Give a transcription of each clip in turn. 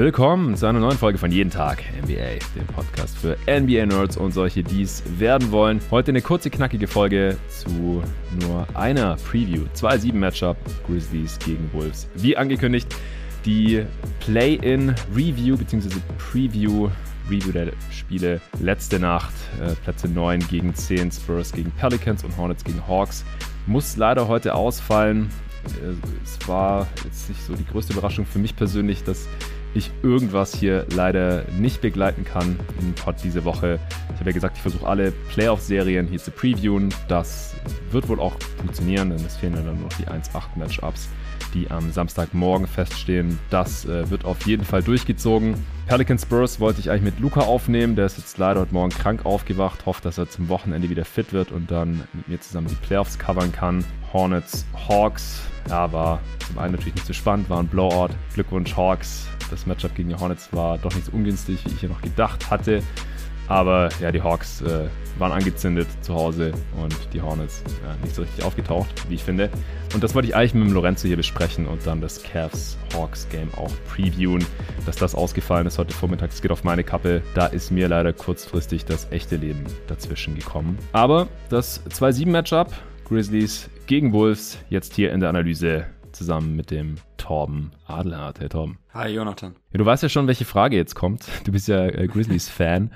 Willkommen zu einer neuen Folge von Jeden Tag NBA, dem Podcast für NBA-Nerds und solche, die es werden wollen. Heute eine kurze, knackige Folge zu nur einer Preview. 2-7-Matchup, Grizzlies gegen Wolves. Wie angekündigt, die Play-In-Review bzw. Preview Review der Spiele letzte Nacht. Äh, Plätze 9 gegen 10, Spurs gegen Pelicans und Hornets gegen Hawks. Muss leider heute ausfallen. Äh, es war jetzt nicht so die größte Überraschung für mich persönlich, dass ich irgendwas hier leider nicht begleiten kann im Pod diese Woche. Ich habe ja gesagt, ich versuche alle Playoff-Serien hier zu previewen. Das wird wohl auch funktionieren, denn es fehlen ja dann noch die 1-8-Matchups die am Samstagmorgen feststehen. Das äh, wird auf jeden Fall durchgezogen. Pelican Spurs wollte ich eigentlich mit Luca aufnehmen. Der ist jetzt leider heute Morgen krank aufgewacht. Hofft, dass er zum Wochenende wieder fit wird und dann mit mir zusammen die Playoffs covern kann. Hornets, Hawks. Ja, war zum einen natürlich nicht so spannend, war ein Blowout. Glückwunsch, Hawks. Das Matchup gegen die Hornets war doch nicht so ungünstig, wie ich hier noch gedacht hatte. Aber ja, die Hawks äh, waren angezündet zu Hause und die Hornets ja, nicht so richtig aufgetaucht, wie ich finde. Und das wollte ich eigentlich mit dem Lorenzo hier besprechen und dann das Cavs-Hawks-Game auch previewen. Dass das ausgefallen ist heute Vormittag, das geht auf meine Kappe. Da ist mir leider kurzfristig das echte Leben dazwischen gekommen. Aber das 2-7-Matchup, Grizzlies gegen Wolves, jetzt hier in der Analyse zusammen mit dem Torben Adelhardt. Hey Torben. Hi Jonathan. Ja, du weißt ja schon, welche Frage jetzt kommt. Du bist ja äh, Grizzlies-Fan.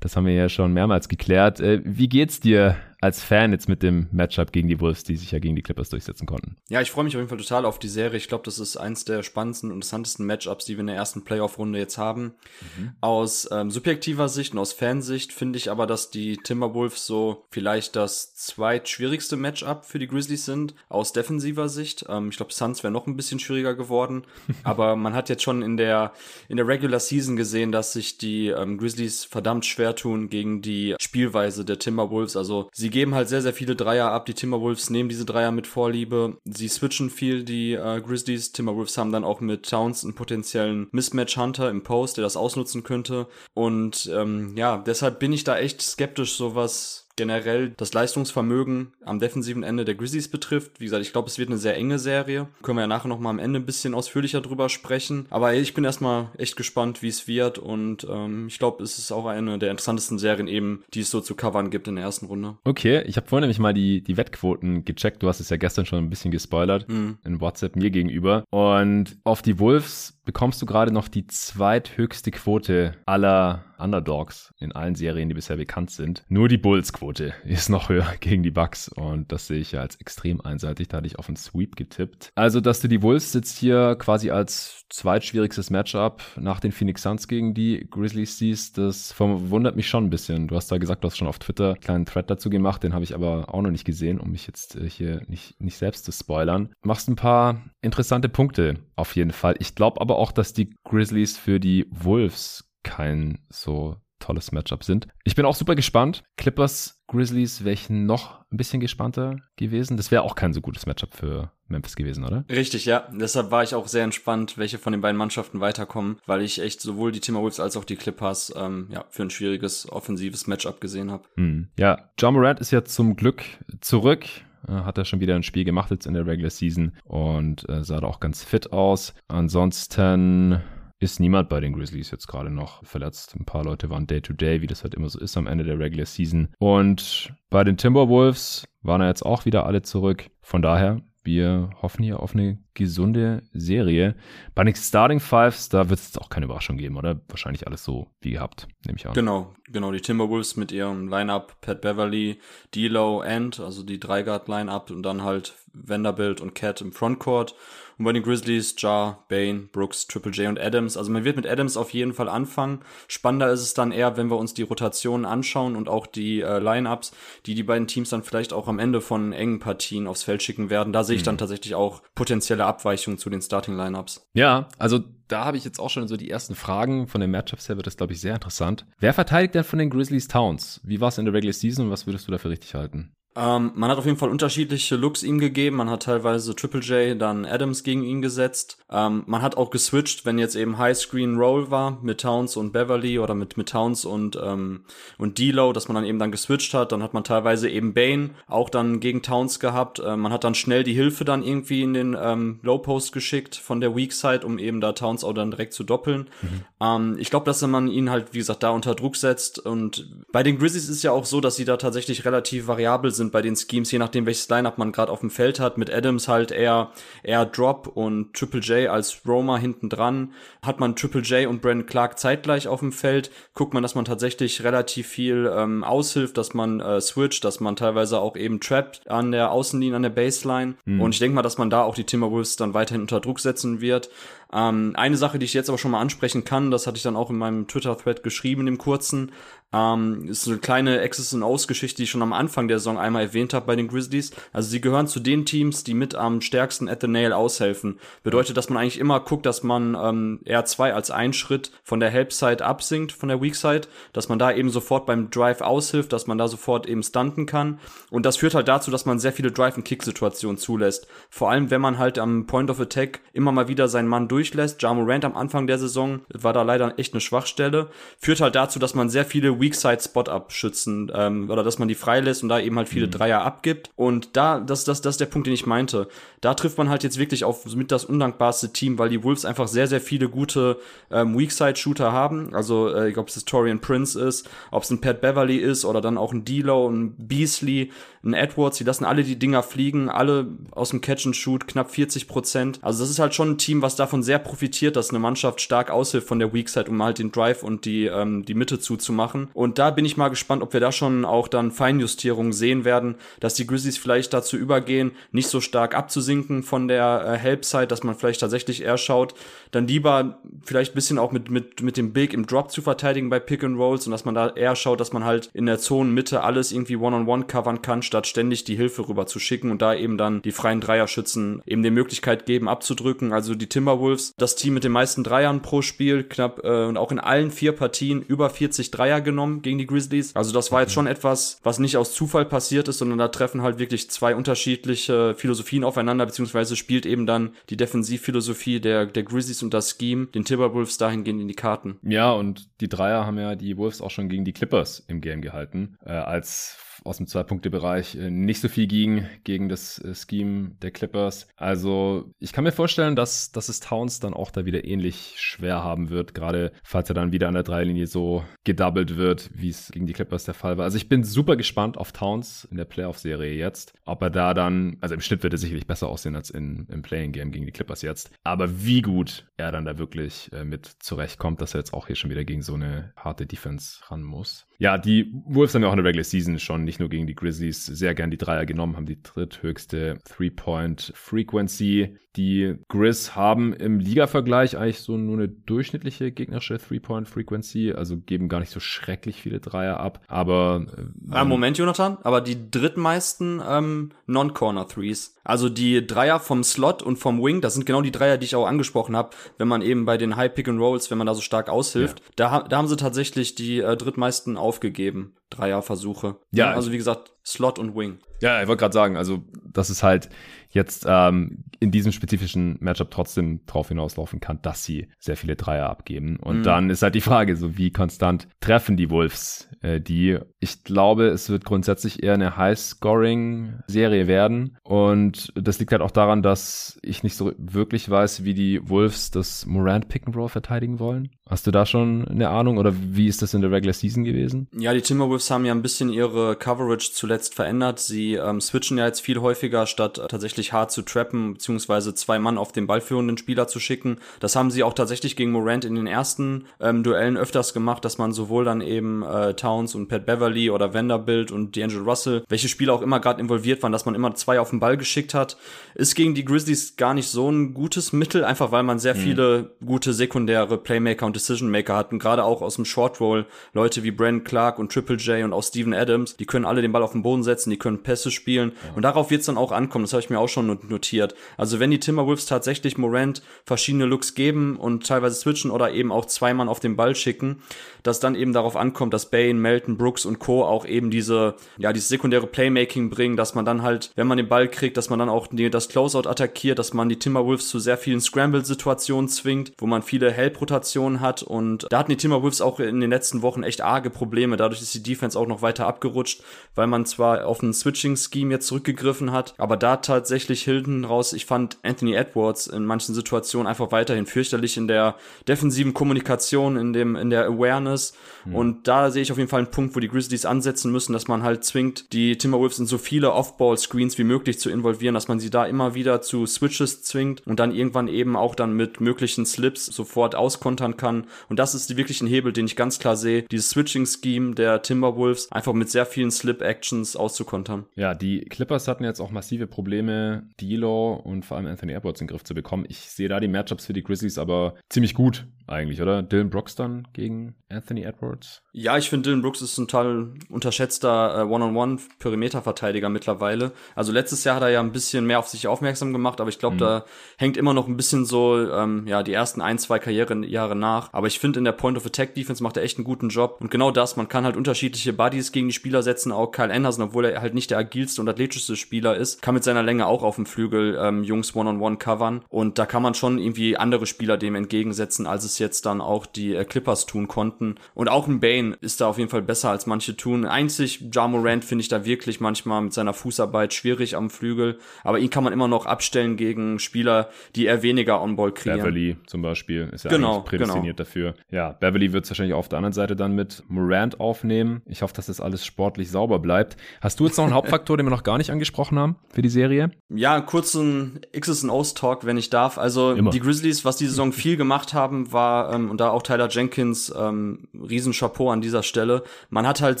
Das haben wir ja schon mehrmals geklärt. Äh, wie geht's dir als Fan jetzt mit dem Matchup gegen die Wolves, die sich ja gegen die Clippers durchsetzen konnten. Ja, ich freue mich auf jeden Fall total auf die Serie. Ich glaube, das ist eins der spannendsten und interessantesten Matchups, die wir in der ersten Playoff-Runde jetzt haben. Mhm. Aus ähm, subjektiver Sicht und aus Fansicht finde ich aber, dass die Timberwolves so vielleicht das zweitschwierigste Matchup für die Grizzlies sind. Aus defensiver Sicht. Ähm, ich glaube, Suns wäre noch ein bisschen schwieriger geworden. aber man hat jetzt schon in der, in der Regular Season gesehen, dass sich die ähm, Grizzlies verdammt schwer tun gegen die Spielweise der Timberwolves. Also sie geben halt sehr, sehr viele Dreier ab. Die Timberwolves nehmen diese Dreier mit Vorliebe. Sie switchen viel, die äh, Grizzlies. Timberwolves haben dann auch mit Towns einen potenziellen Mismatch-Hunter im Post, der das ausnutzen könnte. Und ähm, ja, deshalb bin ich da echt skeptisch, so was generell das Leistungsvermögen am defensiven Ende der Grizzlies betrifft. Wie gesagt, ich glaube, es wird eine sehr enge Serie. Können wir ja nachher nochmal am Ende ein bisschen ausführlicher drüber sprechen. Aber ich bin erstmal echt gespannt, wie es wird. Und ähm, ich glaube, es ist auch eine der interessantesten Serien eben, die es so zu covern gibt in der ersten Runde. Okay, ich habe vorhin nämlich mal die, die Wettquoten gecheckt. Du hast es ja gestern schon ein bisschen gespoilert mhm. in WhatsApp mir gegenüber. Und auf die Wolves bekommst du gerade noch die zweithöchste Quote aller Underdogs in allen Serien, die bisher bekannt sind. Nur die Bulls-Quote ist noch höher gegen die Bucks und das sehe ich ja als extrem einseitig. Da hatte ich auf einen Sweep getippt. Also, dass du die Bulls sitzt hier quasi als zweitschwierigstes Matchup nach den Phoenix Suns gegen die Grizzlies siehst, das verwundert mich schon ein bisschen. Du hast da gesagt, du hast schon auf Twitter einen kleinen Thread dazu gemacht, den habe ich aber auch noch nicht gesehen, um mich jetzt äh, hier nicht, nicht selbst zu spoilern. Machst ein paar interessante Punkte auf jeden Fall. Ich glaube aber auch, dass die Grizzlies für die Wolves kein so tolles Matchup sind. Ich bin auch super gespannt. Clippers, Grizzlies, welchen noch ein bisschen gespannter gewesen? Das wäre auch kein so gutes Matchup für Memphis gewesen, oder? Richtig, ja. Deshalb war ich auch sehr entspannt, welche von den beiden Mannschaften weiterkommen, weil ich echt sowohl die Timberwolves als auch die Clippers ähm, ja, für ein schwieriges offensives Matchup gesehen habe. Hm. Ja, John Morant ist ja zum Glück zurück hat er schon wieder ein Spiel gemacht jetzt in der Regular Season und äh, sah da auch ganz fit aus. Ansonsten ist niemand bei den Grizzlies jetzt gerade noch verletzt. Ein paar Leute waren Day-to-Day, -Day, wie das halt immer so ist am Ende der Regular Season. Und bei den Timberwolves waren ja jetzt auch wieder alle zurück. Von daher, wir hoffen hier auf eine gesunde Serie. Bei den Starting Fives, da wird es auch keine Überraschung geben, oder? Wahrscheinlich alles so wie gehabt, nehme ich an. Genau, genau. Die Timberwolves mit ihrem Lineup Pat Beverly, D'Lo, End, also die Dreiguard-Lineup und dann halt Vanderbilt und Cat im Frontcourt. Und bei den Grizzlies, Jar, Bane, Brooks, Triple J und Adams. Also man wird mit Adams auf jeden Fall anfangen. Spannender ist es dann eher, wenn wir uns die Rotationen anschauen und auch die äh, Lineups, die die beiden Teams dann vielleicht auch am Ende von engen Partien aufs Feld schicken werden. Da sehe ich dann mhm. tatsächlich auch potenzielle Abweichungen zu den Starting Lineups. Ja, also da habe ich jetzt auch schon so die ersten Fragen von den Matchups her, wird das, glaube ich, sehr interessant. Wer verteidigt denn von den Grizzlies Towns? Wie war es in der Regular Season und was würdest du dafür richtig halten? Ähm, man hat auf jeden Fall unterschiedliche Looks ihm gegeben. Man hat teilweise Triple J, dann Adams gegen ihn gesetzt. Ähm, man hat auch geswitcht, wenn jetzt eben High Screen Roll war mit Towns und Beverly oder mit, mit Towns und, ähm, und D-Low, dass man dann eben dann geswitcht hat. Dann hat man teilweise eben Bane auch dann gegen Towns gehabt. Äh, man hat dann schnell die Hilfe dann irgendwie in den ähm, Low Post geschickt von der Weak Side, um eben da Towns auch dann direkt zu doppeln. Mhm. Ähm, ich glaube, dass man ihn halt, wie gesagt, da unter Druck setzt. Und bei den Grizzlies ist ja auch so, dass sie da tatsächlich relativ variabel sind bei den Schemes, je nachdem, welches Lineup man gerade auf dem Feld hat. Mit Adams halt eher, eher Drop und Triple J als Roma hinten dran. Hat man Triple J und Brandon Clark zeitgleich auf dem Feld, guckt man, dass man tatsächlich relativ viel ähm, aushilft, dass man äh, switcht, dass man teilweise auch eben trappt an der Außenlinie, an der Baseline. Mhm. Und ich denke mal, dass man da auch die Timberwolves dann weiterhin unter Druck setzen wird. Ähm, eine Sache, die ich jetzt aber schon mal ansprechen kann, das hatte ich dann auch in meinem Twitter-Thread geschrieben, dem kurzen, ähm, ist eine kleine Access and Aus Geschichte, die ich schon am Anfang der Saison einmal erwähnt habe bei den Grizzlies. Also sie gehören zu den Teams, die mit am stärksten at the nail aushelfen. Bedeutet, dass man eigentlich immer guckt, dass man ähm, R2 als ein Schritt von der Help Side absinkt, von der Weak Side, dass man da eben sofort beim Drive aushilft, dass man da sofort eben stunten kann. Und das führt halt dazu, dass man sehr viele Drive- and Kick-Situationen zulässt. Vor allem, wenn man halt am Point of Attack immer mal wieder seinen Mann durchlässt. Ja Morant am Anfang der Saison war da leider echt eine Schwachstelle. Führt halt dazu, dass man sehr viele Weakside Spot-Up schützen ähm, oder dass man die freilässt und da eben halt viele mhm. Dreier abgibt. Und da, das, das, das ist der Punkt, den ich meinte. Da trifft man halt jetzt wirklich auf mit das undankbarste Team, weil die Wolves einfach sehr, sehr viele gute ähm, Weakside-Shooter haben. Also, äh, ich glaube, es ist Torian Prince ist, ob es ein Pat Beverly ist oder dann auch ein D'Lo, ein Beasley, ein Edwards, die lassen alle die Dinger fliegen, alle aus dem Catch and Shoot, knapp 40 Prozent. Also das ist halt schon ein Team, was davon sehr profitiert, dass eine Mannschaft stark aushilft von der Weak Side, um halt den Drive und die, ähm, die Mitte zuzumachen. Und da bin ich mal gespannt, ob wir da schon auch dann Feinjustierungen sehen werden, dass die Grizzlies vielleicht dazu übergehen, nicht so stark abzusinken von der äh, Help Side, dass man vielleicht tatsächlich eher schaut, dann lieber vielleicht bisschen auch mit, mit, mit dem Big im Drop zu verteidigen bei Pick and Rolls und dass man da eher schaut, dass man halt in der Zonenmitte alles irgendwie One-on-One -on -one covern kann, statt ständig die Hilfe rüber zu schicken und da eben dann die freien Dreierschützen eben die Möglichkeit geben, abzudrücken. Also die Timberwolves, das Team mit den meisten Dreiern pro Spiel, knapp äh, und auch in allen vier Partien über 40 Dreier genommen gegen die Grizzlies. Also das war jetzt schon etwas, was nicht aus Zufall passiert ist, sondern da treffen halt wirklich zwei unterschiedliche Philosophien aufeinander, beziehungsweise spielt eben dann die Defensivphilosophie der, der Grizzlies und das Scheme den Timberwolves dahingehend in die Karten. Ja, und die Dreier haben ja die Wolves auch schon gegen die Clippers im Game gehalten, äh, als aus dem Zwei-Punkte-Bereich äh, nicht so viel ging gegen das äh, Scheme der Clippers. Also ich kann mir vorstellen, dass, dass es Towns dann auch da wieder ähnlich schwer haben wird, gerade falls er dann wieder an der Dreilinie so gedoubled wird, wie es gegen die Clippers der Fall war. Also ich bin super gespannt auf Towns in der Playoff-Serie jetzt, ob er da dann, also im Schnitt wird er sicherlich besser aussehen als in, im Playing-Game gegen die Clippers jetzt, aber wie gut er dann da wirklich äh, mit zurechtkommt, dass er jetzt auch hier schon wieder gegen so eine harte Defense ran muss. Ja, die Wolves haben ja auch in der Regular Season schon nicht nur gegen die Grizzlies sehr gern die Dreier genommen, haben die dritthöchste Three-Point-Frequency. Die Grizz haben im Liga-Vergleich eigentlich so nur eine durchschnittliche gegnerische Three-Point-Frequency, also geben gar nicht so schrecklich viele Dreier ab. Aber äh, äh, Moment, Jonathan, aber die drittmeisten ähm, Non-Corner-Threes. Also die Dreier vom Slot und vom Wing, das sind genau die Dreier, die ich auch angesprochen habe, wenn man eben bei den High Pick and Rolls, wenn man da so stark aushilft, ja. da, da haben sie tatsächlich die äh, drittmeisten aufgegeben. Dreierversuche. Ja. Also wie gesagt, Slot und Wing. Ja, ich wollte gerade sagen, also das ist halt jetzt ähm, in diesem spezifischen Matchup trotzdem drauf hinauslaufen kann, dass sie sehr viele Dreier abgeben. Und mhm. dann ist halt die Frage, so wie konstant treffen die Wolves äh, die. Ich glaube, es wird grundsätzlich eher eine High-Scoring-Serie werden. Und das liegt halt auch daran, dass ich nicht so wirklich weiß, wie die Wolves das Morant Pick and Roll verteidigen wollen. Hast du da schon eine Ahnung oder wie ist das in der Regular Season gewesen? Ja, die Timberwolves haben ja ein bisschen ihre Coverage zuletzt verändert. Sie ähm, switchen ja jetzt viel häufiger, statt tatsächlich hart zu trappen, beziehungsweise zwei Mann auf den ballführenden Spieler zu schicken. Das haben sie auch tatsächlich gegen Morant in den ersten ähm, Duellen öfters gemacht, dass man sowohl dann eben äh, Towns und Pat Beverly oder Vanderbilt und D'Angelo Russell, welche Spieler auch immer gerade involviert waren, dass man immer zwei auf den Ball geschickt hat. Ist gegen die Grizzlies gar nicht so ein gutes Mittel, einfach weil man sehr mhm. viele gute sekundäre Playmaker und Decision Maker hatten, gerade auch aus dem Short Roll, Leute wie Brandon Clark und Triple MJ und auch Steven Adams, die können alle den Ball auf den Boden setzen, die können Pässe spielen ja. und darauf wird es dann auch ankommen. Das habe ich mir auch schon notiert. Also wenn die Timberwolves tatsächlich Morant verschiedene Looks geben und teilweise switchen oder eben auch zwei Mann auf den Ball schicken, dass dann eben darauf ankommt, dass Bane, Melton, Brooks und Co. auch eben diese, ja, dieses sekundäre Playmaking bringen, dass man dann halt, wenn man den Ball kriegt, dass man dann auch das Closeout attackiert, dass man die Timberwolves zu sehr vielen Scramble-Situationen zwingt, wo man viele Help-Rotationen hat und da hatten die Timberwolves auch in den letzten Wochen echt arge Probleme. Dadurch ist die Defense auch noch weiter abgerutscht, weil man zwar auf ein Switching-Scheme jetzt zurückgegriffen hat, aber da tatsächlich Hilton raus, ich fand Anthony Edwards in manchen Situationen einfach weiterhin fürchterlich in der defensiven Kommunikation, in dem, in der Awareness mhm. und da sehe ich auf jeden Fall einen Punkt, wo die Grizzlies ansetzen müssen, dass man halt zwingt, die Timberwolves in so viele Off-Ball-Screens wie möglich zu involvieren, dass man sie da immer wieder zu Switches zwingt und dann irgendwann eben auch dann mit möglichen Slips sofort auskontern kann. Und das ist wirklich ein Hebel, den ich ganz klar sehe, dieses Switching-Scheme der Timberwolves einfach mit sehr vielen Slip-Actions auszukontern. Ja, die Clippers hatten jetzt auch massive Probleme, D'Lo und vor allem Anthony Edwards in den Griff zu bekommen. Ich sehe da die Matchups für die Grizzlies aber ziemlich gut eigentlich, oder? Dylan Brooks dann gegen Anthony Edwards? Ja, ich finde, Dylan Brooks ist ein total unterschätzter äh, One-on-One-Perimeter-Verteidiger mittlerweile. Also letztes Jahr hat er ja ein bisschen mehr auf sich aufmerksam gemacht, aber ich glaube, mhm. da hängt immer noch ein bisschen so, ähm, ja, die ersten ein, zwei Karrierejahre nach. Aber ich finde, in der Point-of-Attack-Defense macht er echt einen guten Job. Und genau das, man kann halt unterschiedliche Buddies gegen die Spieler setzen. Auch Kyle Anderson, obwohl er halt nicht der agilste und athletischste Spieler ist, kann mit seiner Länge auch auf dem Flügel ähm, Jungs One-on-One covern. Und da kann man schon irgendwie andere Spieler dem entgegensetzen, als es jetzt dann auch die äh, Clippers tun konnten. Und auch ein Bane ist da auf jeden Fall besser als manche tun. Einzig Ja Morant finde ich da wirklich manchmal mit seiner Fußarbeit schwierig am Flügel. Aber ihn kann man immer noch abstellen gegen Spieler, die eher weniger On-Ball kreieren. Beverly zum Beispiel ist ja genau, prädestiniert genau. dafür. Ja, Beverly wird es wahrscheinlich auf der anderen Seite dann mit Morant aufnehmen. Ich hoffe, dass das alles sportlich sauber bleibt. Hast du jetzt noch einen Hauptfaktor, den wir noch gar nicht angesprochen haben für die Serie? Ja, kurzen X's und O's Talk, wenn ich darf. Also immer. die Grizzlies, was die Saison viel gemacht haben, war ähm, und da auch Tyler Jenkins ähm, Riesenchapeau an dieser Stelle. Man hat halt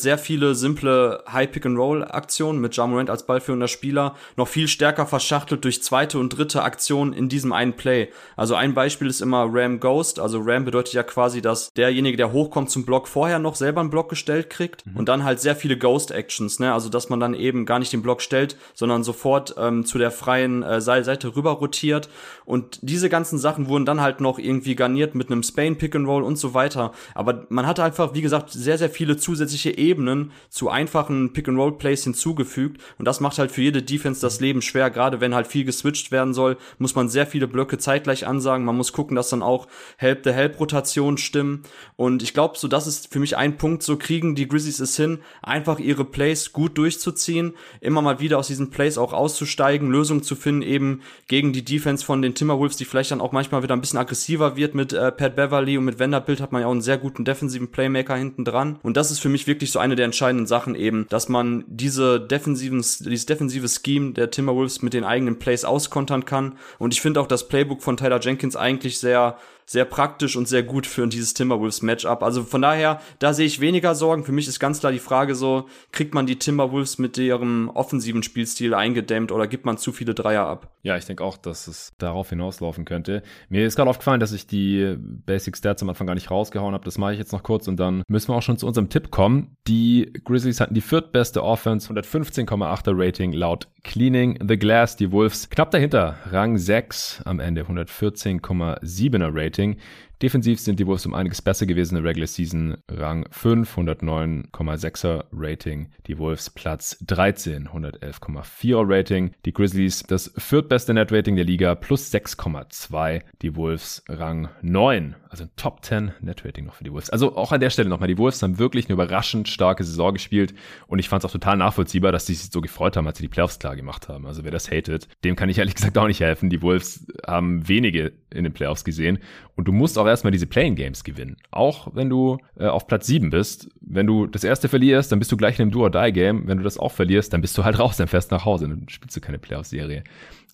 sehr viele simple High-Pick-and-Roll-Aktionen mit Jamorant als ballführender Spieler noch viel stärker verschachtelt durch zweite und dritte Aktionen in diesem einen Play. Also ein Beispiel ist immer Ram Ghost. Also Ram bedeutet ja quasi, dass derjenige, der hochkommt zum Block, vorher noch selber einen Block gestellt kriegt mhm. und dann halt sehr viele Ghost-Actions. Ne? Also dass man dann eben gar nicht den Block stellt, sondern sofort ähm, zu der freien äh, Seite rüber rotiert. Und diese ganzen Sachen wurden dann halt noch irgendwie garniert mit einem Spain Pick and Roll und so weiter. Aber man hatte einfach, wie gesagt, sehr, sehr viele zusätzliche Ebenen zu einfachen Pick-and-Roll-Plays hinzugefügt. Und das macht halt für jede Defense das Leben schwer. Gerade wenn halt viel geswitcht werden soll, muss man sehr viele Blöcke zeitgleich ansagen. Man muss gucken, dass dann auch Help-the-Help-Rotationen stimmen. Und ich glaube, so das ist für mich ein Punkt. So kriegen die Grizzlies es hin, einfach ihre Plays gut durchzuziehen, immer mal wieder aus diesen Plays auch auszusteigen, Lösungen zu finden, eben gegen die Defense von den Timberwolves, die vielleicht dann auch manchmal wieder ein bisschen aggressiver wird mit äh, Pat Beverly und mit Vanderbilt hat man ja auch einen sehr guten defensiven Playmaker hinten dran. Und das ist für mich wirklich so eine der entscheidenden Sachen eben, dass man diese defensiven, dieses defensive Scheme der Timberwolves mit den eigenen Plays auskontern kann. Und ich finde auch das Playbook von Tyler Jenkins eigentlich sehr sehr praktisch und sehr gut für dieses Timberwolves Matchup. Also von daher, da sehe ich weniger Sorgen. Für mich ist ganz klar die Frage so, kriegt man die Timberwolves mit ihrem offensiven Spielstil eingedämmt oder gibt man zu viele Dreier ab? Ja, ich denke auch, dass es darauf hinauslaufen könnte. Mir ist gerade aufgefallen, dass ich die Basic Stats am Anfang gar nicht rausgehauen habe. Das mache ich jetzt noch kurz und dann müssen wir auch schon zu unserem Tipp kommen. Die Grizzlies hatten die viertbeste Offense, 115,8er Rating laut Cleaning the Glass. Die Wolves knapp dahinter, Rang 6 am Ende, 114,7er Rating. Defensiv sind die Wolves um einiges besser gewesen in der Regular Season. Rang 5, 109,6er Rating. Die Wolves Platz 13, 111,4er Rating. Die Grizzlies das viertbeste Net Rating der Liga, plus 6,2. Die Wolves Rang 9, also ein Top 10 Net Rating noch für die Wolves. Also auch an der Stelle nochmal, die Wolves haben wirklich eine überraschend starke Saison gespielt und ich fand es auch total nachvollziehbar, dass sie sich so gefreut haben, als sie die Playoffs klar gemacht haben. Also wer das hatet, dem kann ich ehrlich gesagt auch nicht helfen. Die Wolves haben wenige in den Playoffs gesehen und du musst auch erstmal diese Playing Games gewinnen. Auch wenn du äh, auf Platz 7 bist. Wenn du das erste verlierst, dann bist du gleich in einem Do-or-Die-Game. Wenn du das auch verlierst, dann bist du halt raus, dann fährst nach Hause. Dann spielst du keine Playoff-Serie.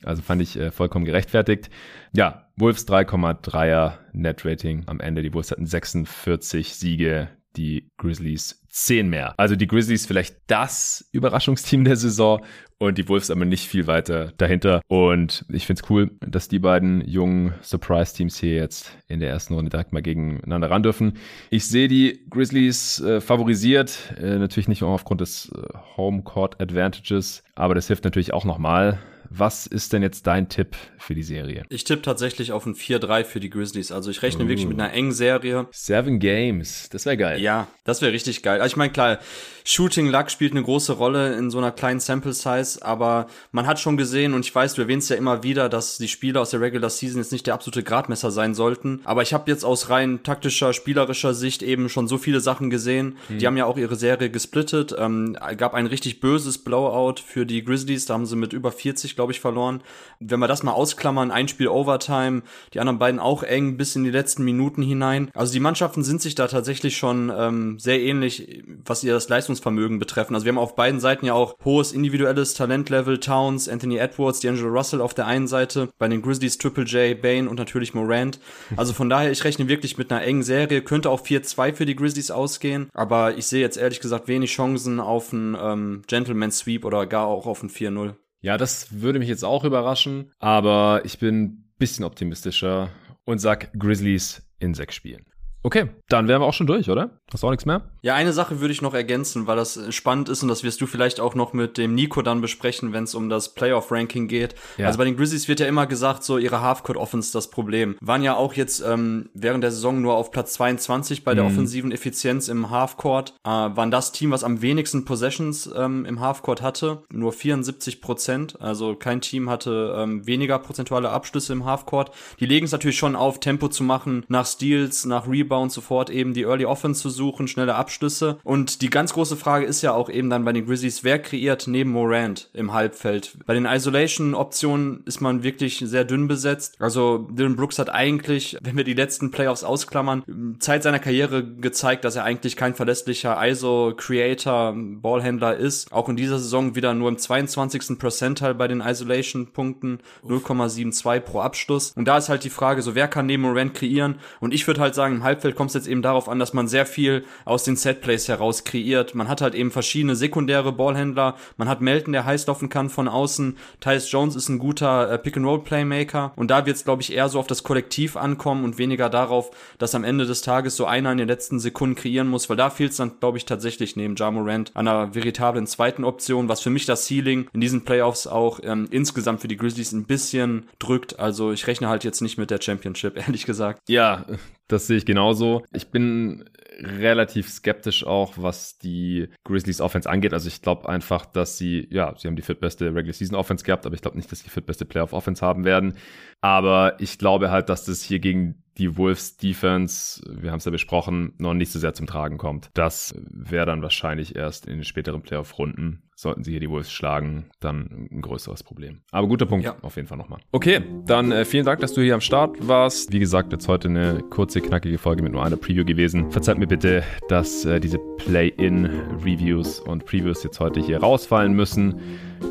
Also fand ich äh, vollkommen gerechtfertigt. Ja, Wolves 3,3er Net-Rating am Ende. Die Wolves hatten 46 Siege, die Grizzlies 10 mehr. Also die Grizzlies vielleicht das Überraschungsteam der Saison und die Wolves aber nicht viel weiter dahinter. Und ich finde es cool, dass die beiden jungen Surprise-Teams hier jetzt in der ersten Runde direkt mal gegeneinander ran dürfen. Ich sehe die Grizzlies äh, favorisiert, äh, natürlich nicht nur aufgrund des äh, Home Court Advantages, aber das hilft natürlich auch nochmal. Was ist denn jetzt dein Tipp für die Serie? Ich tippe tatsächlich auf ein 4-3 für die Grizzlies. Also ich rechne uh. wirklich mit einer engen Serie. Seven Games, das wäre geil. Ja, das wäre richtig geil. Also ich meine, klar, Shooting Luck spielt eine große Rolle in so einer kleinen Sample Size, aber man hat schon gesehen und ich weiß, du erwähnst ja immer wieder, dass die Spieler aus der Regular Season jetzt nicht der absolute Gradmesser sein sollten. Aber ich habe jetzt aus rein taktischer, spielerischer Sicht eben schon so viele Sachen gesehen. Hm. Die haben ja auch ihre Serie gesplittet. Ähm, gab ein richtig böses Blowout für die Grizzlies. Da haben sie mit über 40, glaube ich, verloren. Wenn wir das mal ausklammern, ein Spiel Overtime, die anderen beiden auch eng bis in die letzten Minuten hinein. Also die Mannschaften sind sich da tatsächlich schon ähm, sehr ähnlich, was ihr das Leistungsvermögen betreffen. Also wir haben auf beiden Seiten ja auch hohes individuelles Talentlevel. Towns, Anthony Edwards, D'Angelo Russell auf der einen Seite, bei den Grizzlies Triple J, Bane und natürlich Morant. Also von daher, ich rechne wirklich mit einer engen Serie. Könnte auch 4-2 für die Grizzlies ausgehen, aber ich sehe jetzt ehrlich gesagt wenig Chancen auf einen ähm, Gentleman Sweep oder gar auch auf ein 4-0. Ja, das würde mich jetzt auch überraschen, aber ich bin ein bisschen optimistischer und sag Grizzlies in sechs Spielen. Okay, dann wären wir auch schon durch, oder? Hast du auch nichts mehr? Ja, eine Sache würde ich noch ergänzen, weil das spannend ist und das wirst du vielleicht auch noch mit dem Nico dann besprechen, wenn es um das Playoff-Ranking geht. Ja. Also bei den Grizzlies wird ja immer gesagt, so ihre Halfcourt-Offense das Problem. Waren ja auch jetzt ähm, während der Saison nur auf Platz 22 bei der mhm. offensiven Effizienz im Halfcourt. Äh, waren das Team, was am wenigsten Possessions ähm, im Halfcourt hatte. Nur 74 Prozent. Also kein Team hatte ähm, weniger prozentuale Abschlüsse im Halfcourt. Die legen es natürlich schon auf, Tempo zu machen, nach Steals, nach Rebounds Rebound sofort eben die Early Offense zu suchen, schnelle Abschlüsse. Und die ganz große Frage ist ja auch eben dann bei den Grizzlies, wer kreiert neben Morant im Halbfeld? Bei den Isolation-Optionen ist man wirklich sehr dünn besetzt. Also Dylan Brooks hat eigentlich, wenn wir die letzten Playoffs ausklammern, Zeit seiner Karriere gezeigt, dass er eigentlich kein verlässlicher ISO-Creator, Ballhändler ist. Auch in dieser Saison wieder nur im 22. Percentile bei den Isolation-Punkten, 0,72 pro Abschluss. Und da ist halt die Frage, so wer kann neben Morant kreieren? Und ich würde halt sagen, im Halbfeld Halbfeld kommt es jetzt eben darauf an, dass man sehr viel aus den Setplays heraus kreiert. Man hat halt eben verschiedene sekundäre Ballhändler. Man hat Melton, der heiß laufen kann von außen. Tyus Jones ist ein guter äh, Pick-and-Roll-Playmaker. Und da wird es, glaube ich, eher so auf das Kollektiv ankommen und weniger darauf, dass am Ende des Tages so einer in den letzten Sekunden kreieren muss, weil da fehlt es dann, glaube ich, tatsächlich neben Ja Morant an einer veritablen zweiten Option, was für mich das Ceiling in diesen Playoffs auch ähm, insgesamt für die Grizzlies ein bisschen drückt. Also ich rechne halt jetzt nicht mit der Championship, ehrlich gesagt. Ja, das sehe ich genauso. Ich bin relativ skeptisch auch, was die Grizzlies Offense angeht. Also ich glaube einfach, dass sie, ja, sie haben die viertbeste Regular Season Offense gehabt, aber ich glaube nicht, dass sie die viertbeste Playoff Offense haben werden. Aber ich glaube halt, dass das hier gegen die Wolves Defense, wir haben es ja besprochen, noch nicht so sehr zum Tragen kommt. Das wäre dann wahrscheinlich erst in den späteren Playoff-Runden. Sollten sie hier die Wolves schlagen, dann ein größeres Problem. Aber guter Punkt, ja. auf jeden Fall nochmal. Okay, dann äh, vielen Dank, dass du hier am Start warst. Wie gesagt, jetzt heute eine kurze, knackige Folge mit nur einer Preview gewesen. Verzeiht mir bitte, dass äh, diese Play-In-Reviews und Previews jetzt heute hier rausfallen müssen.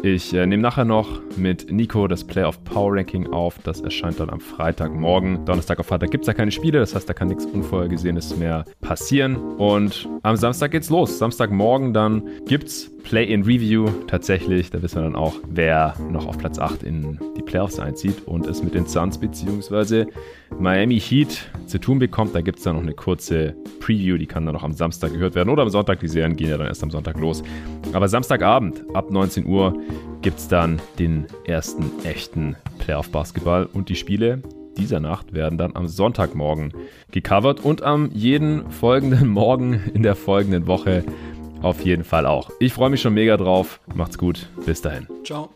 Ich äh, nehme nachher noch mit Nico das Playoff Power Ranking auf. Das erscheint dann am Freitagmorgen. Donnerstag auf Freitag gibt es da keine Spiele, das heißt, da kann nichts Unvorhergesehenes mehr passieren. Und am Samstag geht's los. Samstagmorgen dann gibt's Play-in-Review tatsächlich. Da wissen wir dann auch, wer noch auf Platz 8 in die Playoffs einzieht und es mit den Suns bzw. Miami Heat zu tun bekommt. Da gibt es dann noch eine kurze Preview, die kann dann noch am Samstag gehört werden oder am Sonntag. Die Serien gehen ja dann erst am Sonntag los. Aber Samstagabend ab 19 Uhr gibt es dann den ersten echten Playoff-Basketball und die Spiele dieser Nacht werden dann am Sonntagmorgen gecovert und am jeden folgenden Morgen in der folgenden Woche auf jeden Fall auch. Ich freue mich schon mega drauf. Macht's gut. Bis dahin. Ciao.